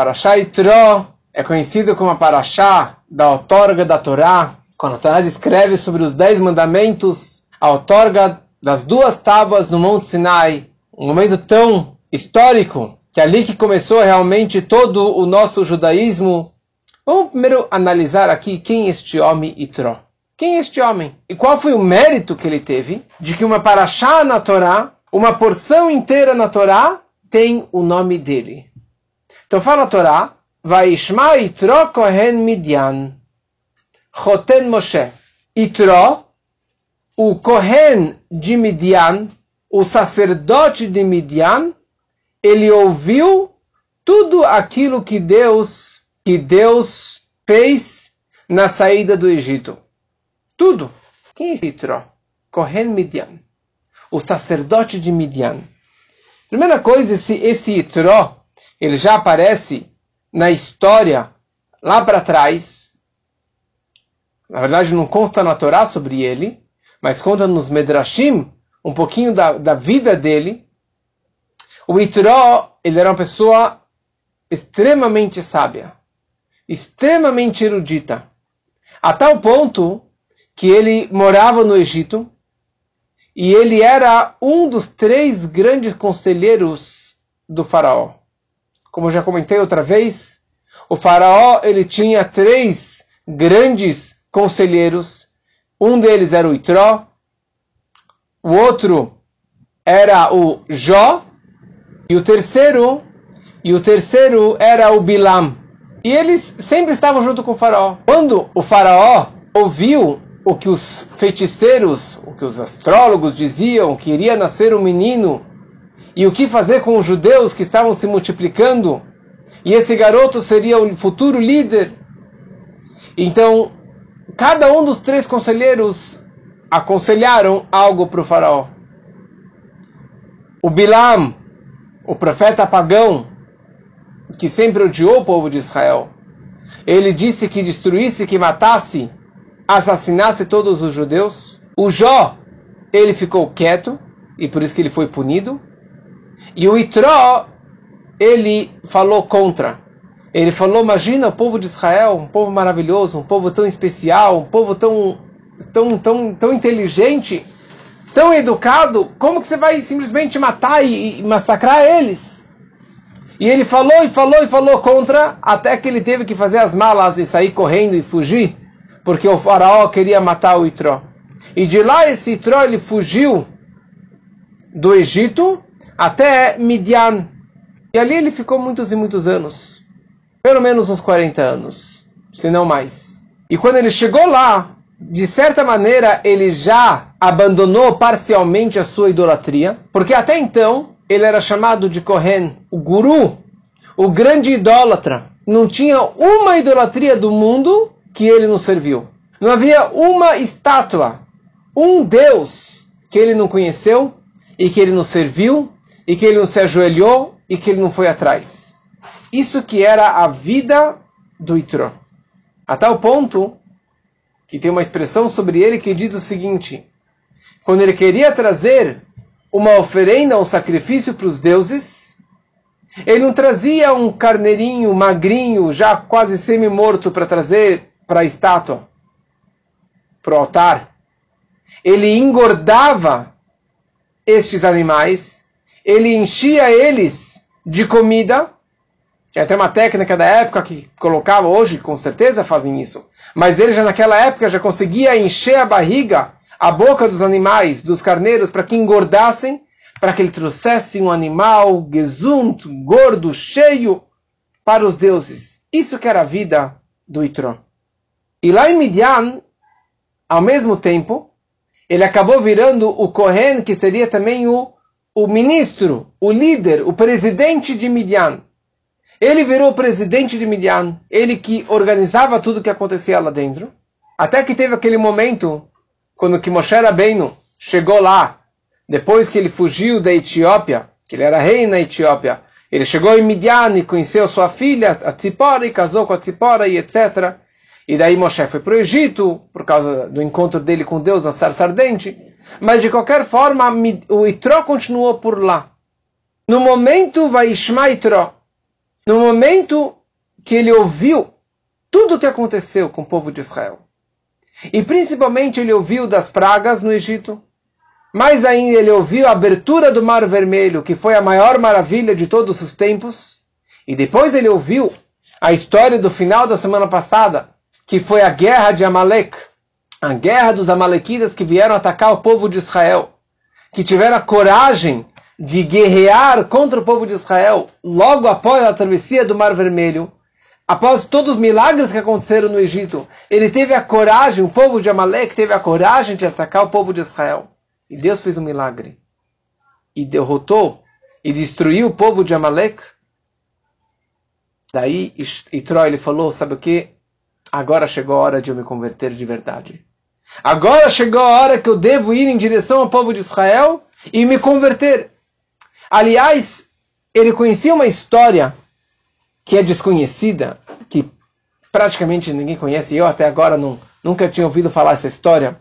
Parashá Itró é conhecido como a Parashá da outorga da Torá, quando a Torá descreve sobre os dez mandamentos, a outorga das duas tábuas no Monte Sinai, um momento tão histórico, que é ali que começou realmente todo o nosso judaísmo. Vamos primeiro analisar aqui quem é este homem Itró. Quem é este homem? E qual foi o mérito que ele teve de que uma paraxá na Torá, uma porção inteira na Torá, tem o nome dele? Então fala a Torá, Vaishma Itro Kohen Midian, Choten Moshe. Itro, o Kohen de Midian, o sacerdote de Midian, ele ouviu tudo aquilo que Deus, que Deus fez na saída do Egito. Tudo. Quem é esse Itró? Kohen Midian. O sacerdote de Midian. Primeira coisa, esse, esse Itró, ele já aparece na história lá para trás. Na verdade, não consta na Torá sobre ele, mas conta nos Medrashim um pouquinho da, da vida dele. O Itró, ele era uma pessoa extremamente sábia, extremamente erudita, a tal ponto que ele morava no Egito e ele era um dos três grandes conselheiros do faraó. Como já comentei outra vez, o faraó ele tinha três grandes conselheiros. Um deles era o Itró, o outro era o Jó e o terceiro e o terceiro era o Bilam. E eles sempre estavam junto com o faraó. Quando o faraó ouviu o que os feiticeiros, o que os astrólogos diziam, que iria nascer um menino, e o que fazer com os judeus que estavam se multiplicando, e esse garoto seria o futuro líder. Então, cada um dos três conselheiros aconselharam algo para o faraó. O Bilam, o profeta pagão, que sempre odiou o povo de Israel, ele disse que destruísse, que matasse assassinasse todos os judeus. O Jó, ele ficou quieto, e por isso que ele foi punido. E o Itró, ele falou contra. Ele falou: imagina o povo de Israel, um povo maravilhoso, um povo tão especial, um povo tão, tão, tão, tão inteligente, tão educado, como que você vai simplesmente matar e, e massacrar eles? E ele falou e falou e falou contra, até que ele teve que fazer as malas e sair correndo e fugir porque o faraó queria matar o Itró. E de lá esse Itró ele fugiu do Egito até Midian. E ali ele ficou muitos e muitos anos. Pelo menos uns 40 anos, se não mais. E quando ele chegou lá, de certa maneira ele já abandonou parcialmente a sua idolatria, porque até então ele era chamado de Kohen, o guru, o grande idólatra. Não tinha uma idolatria do mundo que ele não serviu. Não havia uma estátua, um Deus que ele não conheceu e que ele não serviu e que ele não se ajoelhou e que ele não foi atrás. Isso que era a vida do Itró. A tal ponto que tem uma expressão sobre ele que diz o seguinte: quando ele queria trazer uma oferenda, um sacrifício para os deuses, ele não trazia um carneirinho magrinho, já quase semi-morto, para trazer para a estátua, para o altar. Ele engordava estes animais, ele enchia eles de comida. Tinha até uma técnica da época que colocava, hoje com certeza fazem isso. Mas ele já naquela época já conseguia encher a barriga, a boca dos animais, dos carneiros, para que engordassem, para que ele trouxesse um animal gesunt, gordo, cheio, para os deuses. Isso que era a vida do Itron. E lá em Midian, ao mesmo tempo, ele acabou virando o Kohen, que seria também o, o ministro, o líder, o presidente de Midian. Ele virou o presidente de Midian, ele que organizava tudo que acontecia lá dentro. Até que teve aquele momento, quando que Moshe Rabbeinu chegou lá, depois que ele fugiu da Etiópia, que ele era rei na Etiópia, ele chegou em Midian e conheceu sua filha, a Tzipora, e casou com a Tzipora, e etc. E daí Moshe foi para o Egito, por causa do encontro dele com Deus na sarça ardente. Mas de qualquer forma, o Itró continuou por lá. No momento, vai Ishma Itró. no momento que ele ouviu tudo o que aconteceu com o povo de Israel, e principalmente ele ouviu das pragas no Egito, mais ainda ele ouviu a abertura do Mar Vermelho, que foi a maior maravilha de todos os tempos, e depois ele ouviu a história do final da semana passada, que foi a guerra de Amalek, a guerra dos Amalequitas que vieram atacar o povo de Israel, que tiveram a coragem de guerrear contra o povo de Israel logo após a travessia do Mar Vermelho, após todos os milagres que aconteceram no Egito, ele teve a coragem, o povo de Amalek teve a coragem de atacar o povo de Israel. E Deus fez um milagre. E derrotou e destruiu o povo de Amalek. Daí Itró ele falou, sabe o que? Agora chegou a hora de eu me converter de verdade. Agora chegou a hora que eu devo ir em direção ao povo de Israel e me converter. Aliás, ele conhecia uma história que é desconhecida, que praticamente ninguém conhece, eu até agora não, nunca tinha ouvido falar essa história.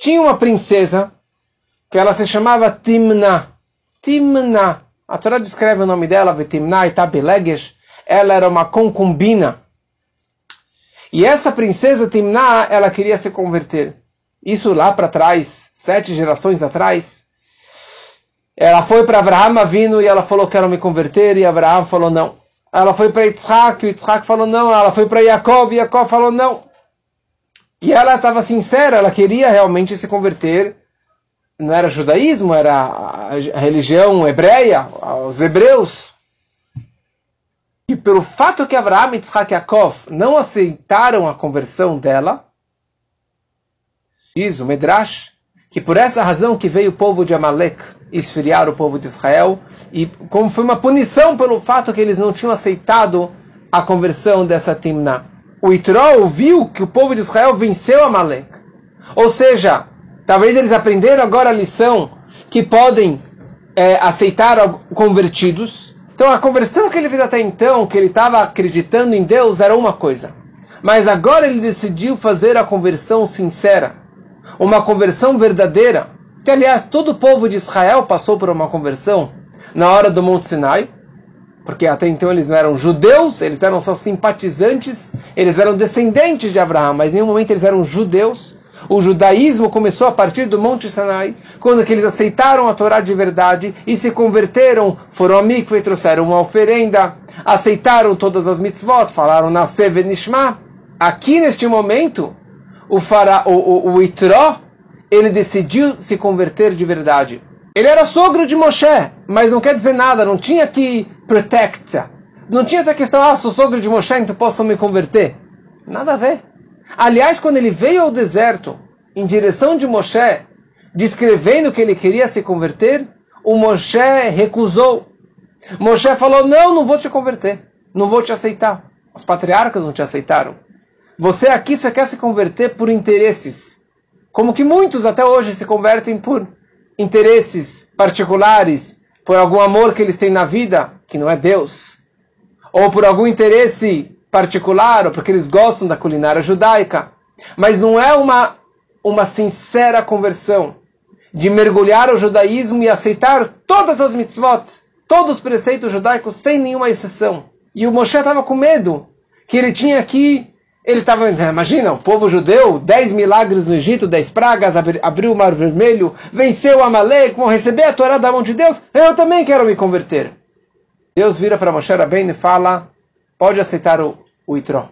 Tinha uma princesa que ela se chamava Timna. Timna. A Torá descreve o nome dela, Timna e Tabeleges. Ela era uma concubina. E essa princesa Timna, ela queria se converter. Isso lá para trás, sete gerações atrás. Ela foi para Abraham vindo e ela falou: Quero me converter. E Abraham falou: Não. Ela foi para Yitzhak, e Yitzhak falou não. Ela foi para Jacob, e Jacob falou não. E ela estava sincera, ela queria realmente se converter. Não era judaísmo, era a religião hebreia, os hebreus. E pelo fato que Abraham, e Jacob não aceitaram a conversão dela, diz o Medrash, que por essa razão que veio o povo de Amalek esfriar o povo de Israel, e como foi uma punição pelo fato que eles não tinham aceitado a conversão dessa Timna. O Itró ouviu que o povo de Israel venceu Amalek. Ou seja, talvez eles aprenderam agora a lição que podem é, aceitar convertidos. Então a conversão que ele fez até então, que ele estava acreditando em Deus, era uma coisa. Mas agora ele decidiu fazer a conversão sincera uma conversão verdadeira, que aliás todo o povo de Israel passou por uma conversão na hora do Monte Sinai, porque até então eles não eram judeus, eles eram só simpatizantes, eles eram descendentes de Abraão, mas em nenhum momento eles eram judeus. O judaísmo começou a partir do Monte Sinai, quando eles aceitaram a Torá de verdade e se converteram, foram a mikve e trouxeram uma oferenda, aceitaram todas as mitzvot, falaram na Nishma. Aqui neste momento, o, fara, o, o, o Itró, ele decidiu se converter de verdade. Ele era sogro de Moshe, mas não quer dizer nada, não tinha que protect. Não tinha essa questão, ah, sou sogro de Moshe, então posso me converter. Nada a ver. Aliás, quando ele veio ao deserto, em direção de Moshe, descrevendo que ele queria se converter, o Moshe recusou. Moshe falou, não, não vou te converter, não vou te aceitar. Os patriarcas não te aceitaram. Você aqui você quer se converter por interesses. Como que muitos até hoje se convertem por interesses particulares, por algum amor que eles têm na vida, que não é Deus. Ou por algum interesse particular, ou porque eles gostam da culinária judaica. Mas não é uma, uma sincera conversão de mergulhar o judaísmo e aceitar todas as mitzvot, todos os preceitos judaicos, sem nenhuma exceção. E o Moshe estava com medo que ele tinha que ele estava, imagina, o povo judeu, dez milagres no Egito, dez pragas, abriu o mar vermelho, venceu Amalek, vão receber a Torá da mão de Deus, eu também quero me converter. Deus vira para Moshe Rabbeinu e fala, pode aceitar o, o Itró.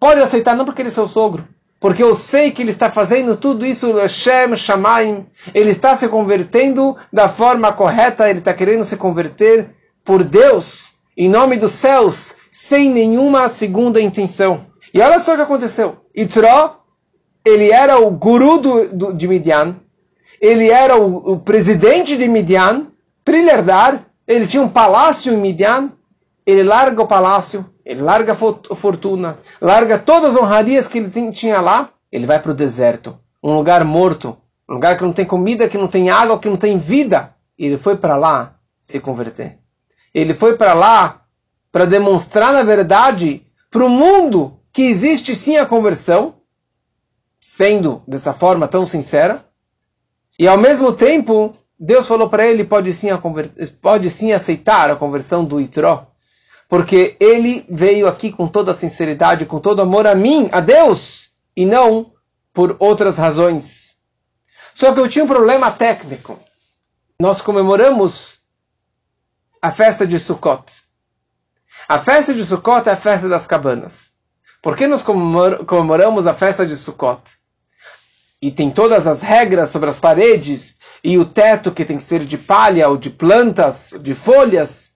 Pode aceitar, não porque ele é seu sogro, porque eu sei que ele está fazendo tudo isso, Hashem, Shamaim, ele está se convertendo da forma correta, ele está querendo se converter por Deus, em nome dos céus, sem nenhuma segunda intenção. E olha só o que aconteceu. Itró, ele era o guru do, do, de Midian, ele era o, o presidente de Midian, trilhardar, ele tinha um palácio em Midian, ele larga o palácio, ele larga a fortuna, larga todas as honrarias que ele tinha lá, ele vai para o deserto, um lugar morto, um lugar que não tem comida, que não tem água, que não tem vida. E ele foi para lá se converter. Ele foi para lá para demonstrar, na verdade, para o mundo que existe sim a conversão, sendo dessa forma tão sincera, e ao mesmo tempo, Deus falou para ele, pode sim, pode sim aceitar a conversão do Itró, porque ele veio aqui com toda sinceridade, com todo amor a mim, a Deus, e não por outras razões. Só que eu tinha um problema técnico. Nós comemoramos a festa de Sukkot. A festa de Sukkot é a festa das cabanas. Por que nós comemoramos a festa de Sukkot? E tem todas as regras sobre as paredes e o teto que tem que ser de palha ou de plantas, de folhas.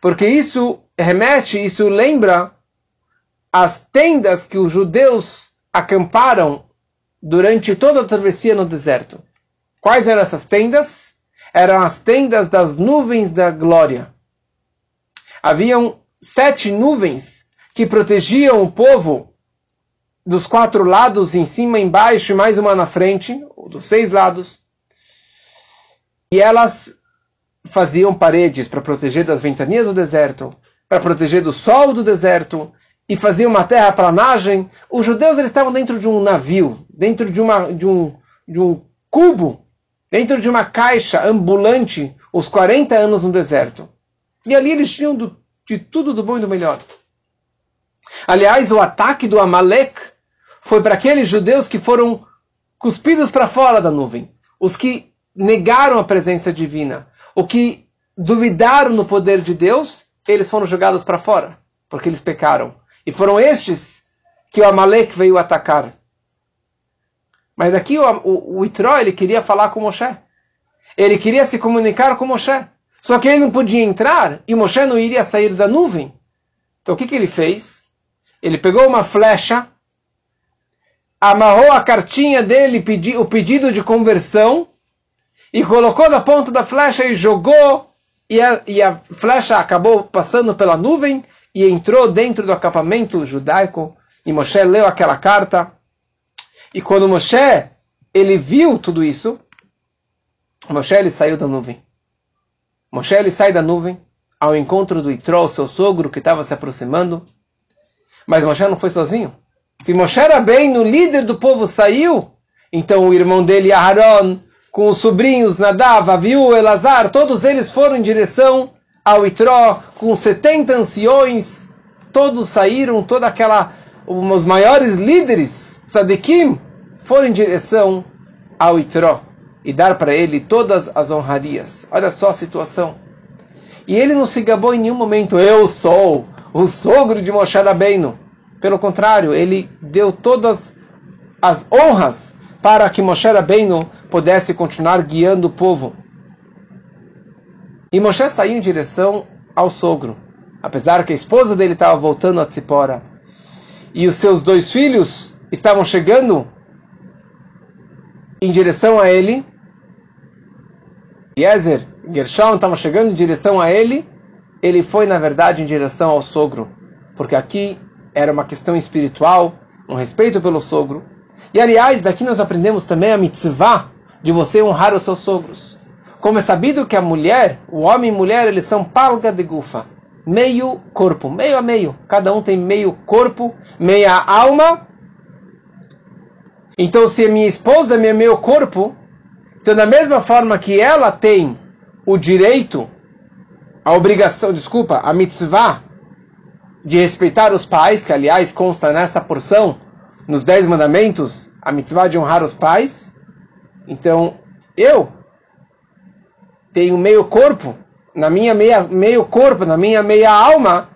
Porque isso remete, isso lembra as tendas que os judeus acamparam durante toda a travessia no deserto. Quais eram essas tendas? Eram as tendas das nuvens da glória. Haviam sete nuvens que protegiam o povo dos quatro lados, em cima, embaixo e mais uma na frente, dos seis lados. E elas faziam paredes para proteger das ventanias do deserto, para proteger do sol do deserto, e faziam uma terra planagem. Os judeus eles estavam dentro de um navio, dentro de, uma, de, um, de um cubo, dentro de uma caixa ambulante, os 40 anos no deserto. E ali eles tinham do, de tudo do bom e do melhor. Aliás, o ataque do Amalek foi para aqueles judeus que foram cuspidos para fora da nuvem, os que negaram a presença divina, o que duvidaram no poder de Deus, eles foram jogados para fora, porque eles pecaram. E foram estes que o Amalek veio atacar. Mas aqui o, o, o Itró, ele queria falar com Moshe. Ele queria se comunicar com Moshe. Só que ele não podia entrar e Moshe não iria sair da nuvem. Então o que, que ele fez? Ele pegou uma flecha, amarrou a cartinha dele, pedi, o pedido de conversão, e colocou na ponta da flecha e jogou, e a, e a flecha acabou passando pela nuvem e entrou dentro do acampamento judaico. E Moshe leu aquela carta. E quando Moshe ele viu tudo isso, Moshe ele saiu da nuvem. Moshe ele sai da nuvem ao encontro do Itró, seu sogro, que estava se aproximando. Mas Moshe não foi sozinho. Se Moshe era bem, no líder do povo saiu, então o irmão dele, Aharon, com os sobrinhos Nadav, Aviu, Elazar, todos eles foram em direção ao Itró, com 70 anciões, todos saíram, toda aquela, os maiores líderes, Tzadikim, foram em direção ao Itró e dar para ele todas as honrarias. Olha só a situação. E ele não se gabou em nenhum momento, eu sou o sogro de Moshe Rabbeinu. Pelo contrário, ele deu todas as honras para que Moshe Rabbeinu pudesse continuar guiando o povo. E Moshe saiu em direção ao sogro, apesar que a esposa dele estava voltando a Tzipora. E os seus dois filhos estavam chegando em direção a ele. Yezer, Gershon estavam chegando em direção a ele. Ele foi, na verdade, em direção ao sogro, porque aqui era uma questão espiritual, um respeito pelo sogro. E aliás, daqui nós aprendemos também a mitzvah de você honrar os seus sogros. Como é sabido que a mulher, o homem e mulher, eles são palga de gufa, meio corpo, meio a meio. Cada um tem meio corpo, meia alma. Então, se minha esposa é meio corpo, então da mesma forma que ela tem o direito, a obrigação, desculpa, a mitzvah de respeitar os pais, que aliás consta nessa porção, nos Dez Mandamentos, a mitzvah de honrar os pais. Então, eu tenho meio corpo, na minha meia, meio corpo, na minha meia alma,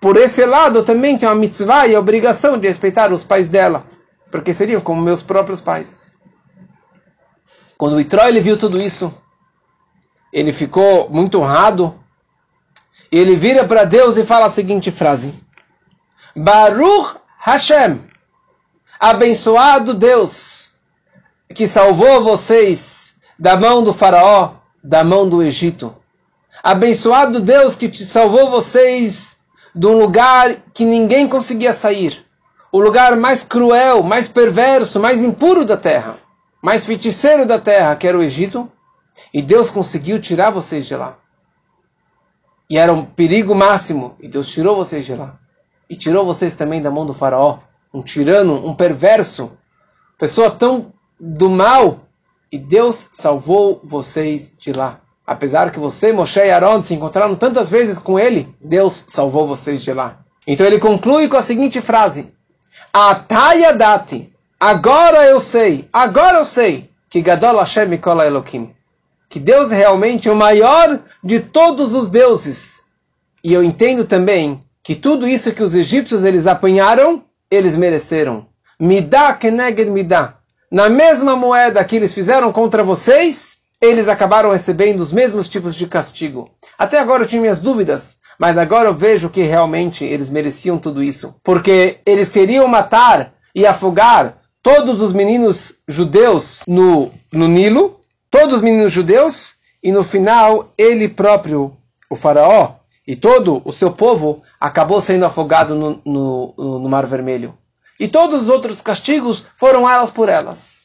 por esse lado também tenho a mitzvah e a obrigação de respeitar os pais dela, porque seriam como meus próprios pais. Quando o Itró ele viu tudo isso, ele ficou muito honrado, e ele vira para Deus e fala a seguinte frase: Baruch Hashem, abençoado Deus, que salvou vocês da mão do Faraó, da mão do Egito. Abençoado Deus que te salvou vocês de um lugar que ninguém conseguia sair. O lugar mais cruel, mais perverso, mais impuro da terra. Mais feiticeiro da terra, que era o Egito. E Deus conseguiu tirar vocês de lá. E era um perigo máximo. E Deus tirou vocês de lá. E tirou vocês também da mão do faraó. Um tirano, um perverso. Pessoa tão do mal e Deus salvou vocês de lá. apesar que você, Moshe e Aaron, se encontraram tantas vezes com ele, Deus salvou vocês de lá. Então ele conclui com a seguinte frase: Ataya dati, agora eu sei, agora eu sei, que Gadol Hashem Mikola Elohim, que Deus é realmente o maior de todos os deuses. E eu entendo também que tudo isso que os egípcios eles apanharam, eles mereceram. Midá keneged midá. Na mesma moeda que eles fizeram contra vocês, eles acabaram recebendo os mesmos tipos de castigo. Até agora eu tinha minhas dúvidas, mas agora eu vejo que realmente eles mereciam tudo isso. Porque eles queriam matar e afogar todos os meninos judeus no, no Nilo, todos os meninos judeus, e no final ele próprio, o faraó, e todo o seu povo acabou sendo afogado no, no, no Mar Vermelho. E todos os outros castigos foram elas por elas.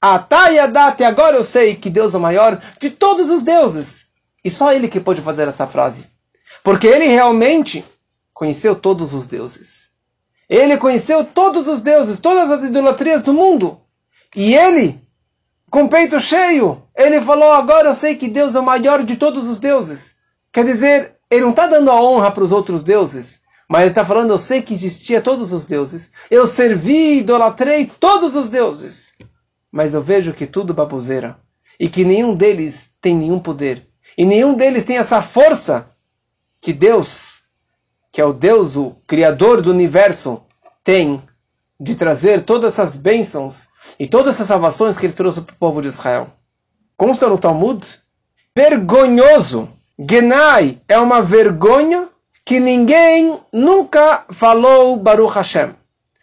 Atayadate, agora eu sei que Deus é o maior de todos os deuses. E só ele que pode fazer essa frase. Porque ele realmente conheceu todos os deuses. Ele conheceu todos os deuses, todas as idolatrias do mundo. E ele, com o peito cheio, ele falou: Agora eu sei que Deus é o maior de todos os deuses. Quer dizer, ele não está dando a honra para os outros deuses, mas ele está falando: Eu sei que existia todos os deuses. Eu servi, idolatrei todos os deuses mas eu vejo que tudo baboseira e que nenhum deles tem nenhum poder e nenhum deles tem essa força que Deus, que é o Deus, o Criador do universo, tem de trazer todas essas bênçãos e todas essas salvações que ele trouxe para o povo de Israel. Consta no Talmud, vergonhoso. Genai é uma vergonha que ninguém nunca falou Baruch Hashem.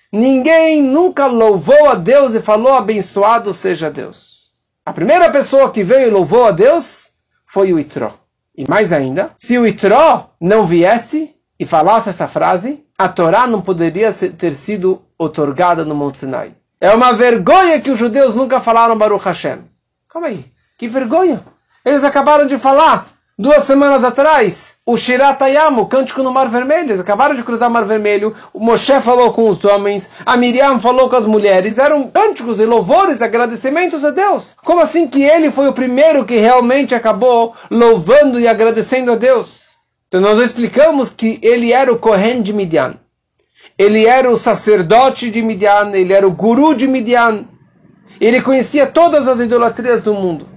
Ninguém nunca louvou a Deus e falou abençoado seja Deus. A primeira pessoa que veio e louvou a Deus foi o Itró. E mais ainda, se o Itró não viesse e falasse essa frase, a Torá não poderia ter sido otorgada no Monte Sinai. É uma vergonha que os judeus nunca falaram Baruch Hashem. Calma aí, que vergonha. Eles acabaram de falar Duas semanas atrás, o Shiratayam, o cântico no Mar Vermelho, eles acabaram de cruzar o Mar Vermelho, o Moshe falou com os homens, a Miriam falou com as mulheres, eram cânticos e louvores, agradecimentos a Deus. Como assim que ele foi o primeiro que realmente acabou louvando e agradecendo a Deus? Então nós explicamos que ele era o Kohen de Midian. Ele era o sacerdote de Midian, ele era o guru de Midian. Ele conhecia todas as idolatrias do mundo.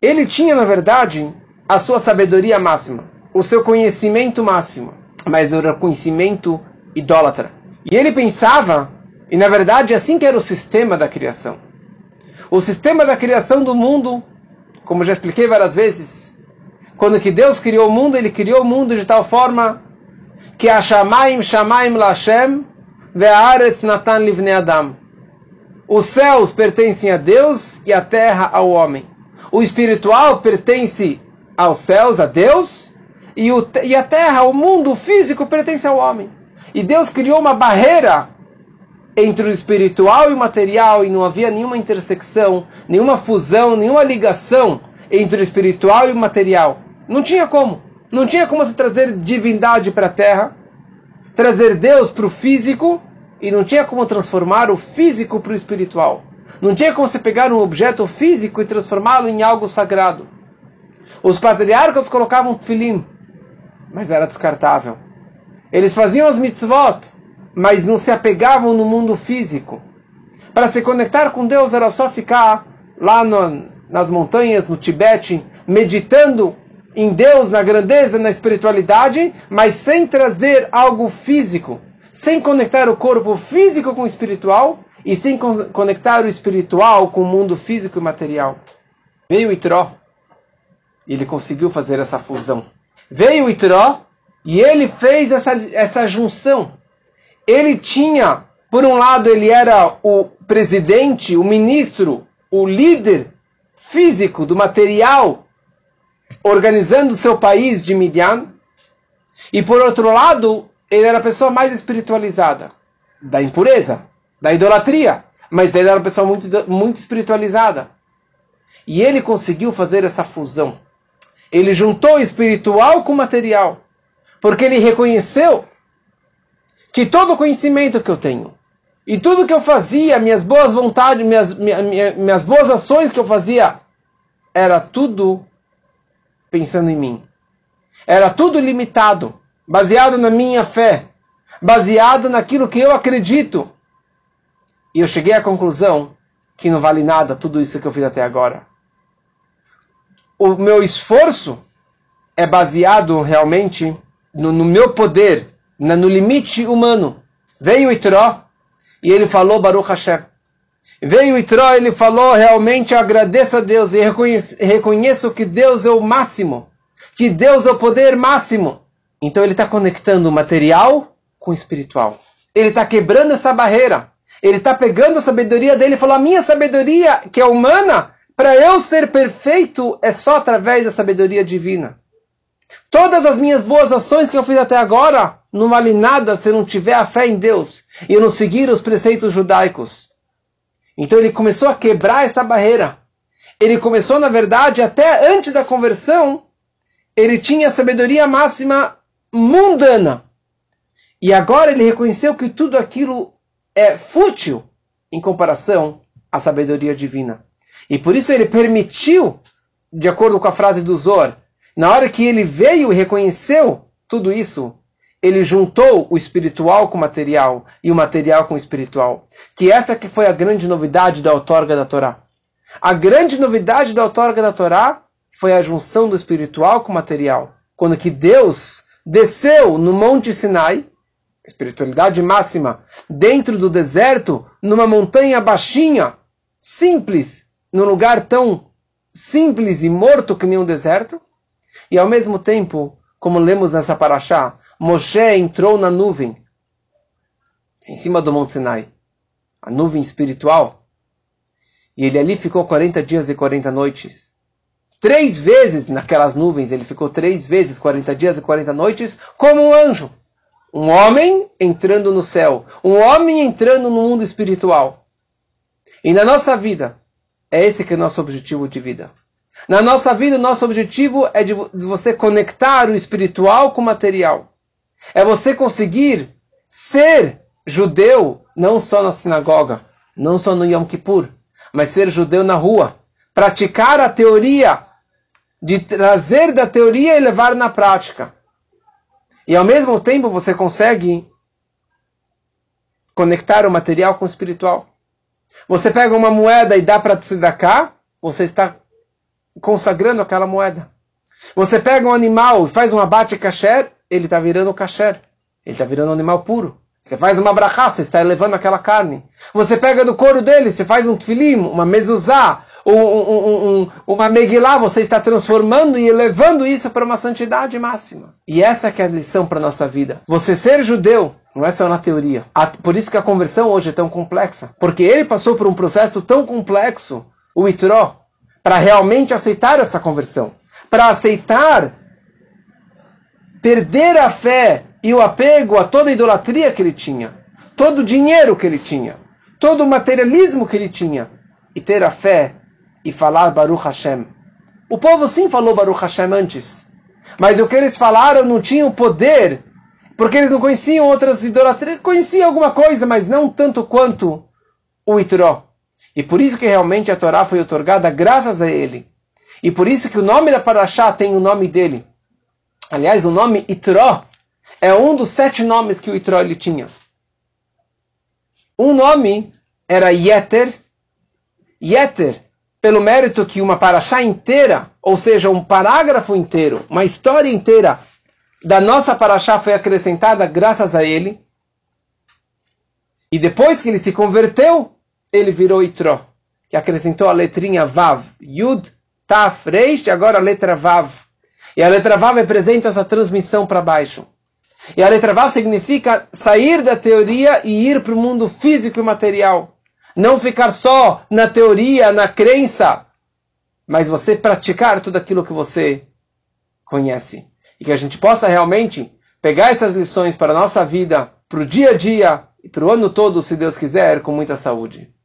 Ele tinha, na verdade, a sua sabedoria máxima, o seu conhecimento máximo, mas era conhecimento idólatra. E ele pensava, e na verdade assim que era o sistema da criação. O sistema da criação do mundo, como já expliquei várias vezes, quando que Deus criou o mundo, ele criou o mundo de tal forma que a Shamaim Shamaim Lashem Ve'aretz Natan Livne Adam. Os céus pertencem a Deus e a terra ao homem. O espiritual pertence aos céus, a Deus, e, o, e a terra, o mundo físico, pertence ao homem. E Deus criou uma barreira entre o espiritual e o material, e não havia nenhuma intersecção, nenhuma fusão, nenhuma ligação entre o espiritual e o material. Não tinha como. Não tinha como se trazer divindade para a terra, trazer Deus para o físico, e não tinha como transformar o físico para o espiritual. Não tinha como se pegar um objeto físico e transformá-lo em algo sagrado. Os patriarcas colocavam filim, mas era descartável. Eles faziam as mitzvot, mas não se apegavam no mundo físico. Para se conectar com Deus era só ficar lá no, nas montanhas, no Tibete, meditando em Deus, na grandeza, na espiritualidade, mas sem trazer algo físico, sem conectar o corpo físico com o espiritual e sem conectar o espiritual com o mundo físico e material. Veio Itró, ele conseguiu fazer essa fusão. Veio Itró e ele fez essa, essa junção. Ele tinha, por um lado, ele era o presidente, o ministro, o líder físico do material, organizando o seu país de Midian. E por outro lado, ele era a pessoa mais espiritualizada, da impureza, da idolatria. Mas ele era uma pessoa muito, muito espiritualizada. E ele conseguiu fazer essa fusão. Ele juntou espiritual com material. Porque ele reconheceu que todo o conhecimento que eu tenho e tudo que eu fazia, minhas boas vontades, minhas, minhas, minhas boas ações que eu fazia, era tudo pensando em mim. Era tudo limitado, baseado na minha fé, baseado naquilo que eu acredito. E eu cheguei à conclusão que não vale nada tudo isso que eu fiz até agora. O meu esforço é baseado realmente no, no meu poder, na, no limite humano. Veio Itró e ele falou Baruch Hashem. Veio Itró, ele falou, realmente agradeço a Deus e reconheço, reconheço que Deus é o máximo, que Deus é o poder máximo. Então ele está conectando o material com o espiritual. Ele está quebrando essa barreira. Ele está pegando a sabedoria dele e falou: a minha sabedoria, que é humana, para eu ser perfeito, é só através da sabedoria divina. Todas as minhas boas ações que eu fiz até agora não vale nada se eu não tiver a fé em Deus e eu não seguir os preceitos judaicos. Então ele começou a quebrar essa barreira. Ele começou, na verdade, até antes da conversão, ele tinha a sabedoria máxima mundana. E agora ele reconheceu que tudo aquilo é fútil em comparação à sabedoria divina. E por isso ele permitiu, de acordo com a frase do Zor, na hora que ele veio e reconheceu tudo isso, ele juntou o espiritual com o material e o material com o espiritual. Que essa que foi a grande novidade da outorga da Torá. A grande novidade da outorga da Torá foi a junção do espiritual com o material. Quando que Deus desceu no Monte Sinai, espiritualidade máxima, dentro do deserto, numa montanha baixinha, simples, num lugar tão simples e morto que nem um deserto, e ao mesmo tempo, como lemos nessa paraxá, Moshe entrou na nuvem, em cima do Monte Sinai, a nuvem espiritual, e ele ali ficou 40 dias e 40 noites. Três vezes naquelas nuvens, ele ficou três vezes, 40 dias e 40 noites, como um anjo. Um homem entrando no céu, um homem entrando no mundo espiritual. E na nossa vida, é esse que é o nosso objetivo de vida. Na nossa vida, o nosso objetivo é de, você conectar o espiritual com o material. É você conseguir ser judeu, não só na sinagoga, não só no Yom Kippur, mas ser judeu na rua. Praticar a teoria, de trazer da teoria e levar na prática. E ao mesmo tempo você consegue conectar o material com o espiritual. Você pega uma moeda e dá para cá, você está consagrando aquela moeda. Você pega um animal e faz um abate kasher, ele está virando kasher. Ele está virando um animal puro. Você faz uma brachá, você está elevando aquela carne. Você pega do couro dele, você faz um tfilim, uma mezuzá, um, um, um, uma megilá, você está transformando e elevando isso para uma santidade máxima. E essa é a lição para a nossa vida. Você ser judeu não é só na teoria. Por isso que a conversão hoje é tão complexa. Porque ele passou por um processo tão complexo, o itró, para realmente aceitar essa conversão, para aceitar perder a fé e o apego a toda a idolatria que ele tinha, todo o dinheiro que ele tinha, todo o materialismo que ele tinha, e ter a fé e falar Baruch Hashem. O povo sim falou Baruch Hashem antes, mas o que eles falaram não tinha o poder, porque eles não conheciam outras idolatrias, conheciam alguma coisa, mas não tanto quanto o Itró. E por isso que realmente a Torá foi otorgada graças a ele. E por isso que o nome da Parashá tem o nome dele. Aliás, o nome Itró é um dos sete nomes que o Itró ele tinha. Um nome era Yeter. Yeter, pelo mérito que uma Parashá inteira, ou seja, um parágrafo inteiro, uma história inteira da nossa Parashá foi acrescentada graças a ele. E depois que ele se converteu, ele virou Itró, que acrescentou a letrinha Vav, Yud, Taf, Reish, e agora a letra Vav. E a letra Vav representa essa transmissão para baixo. E a letra Vav significa sair da teoria e ir para o mundo físico e material. Não ficar só na teoria, na crença, mas você praticar tudo aquilo que você conhece. E que a gente possa realmente pegar essas lições para a nossa vida, para o dia a dia e para o ano todo, se Deus quiser, com muita saúde.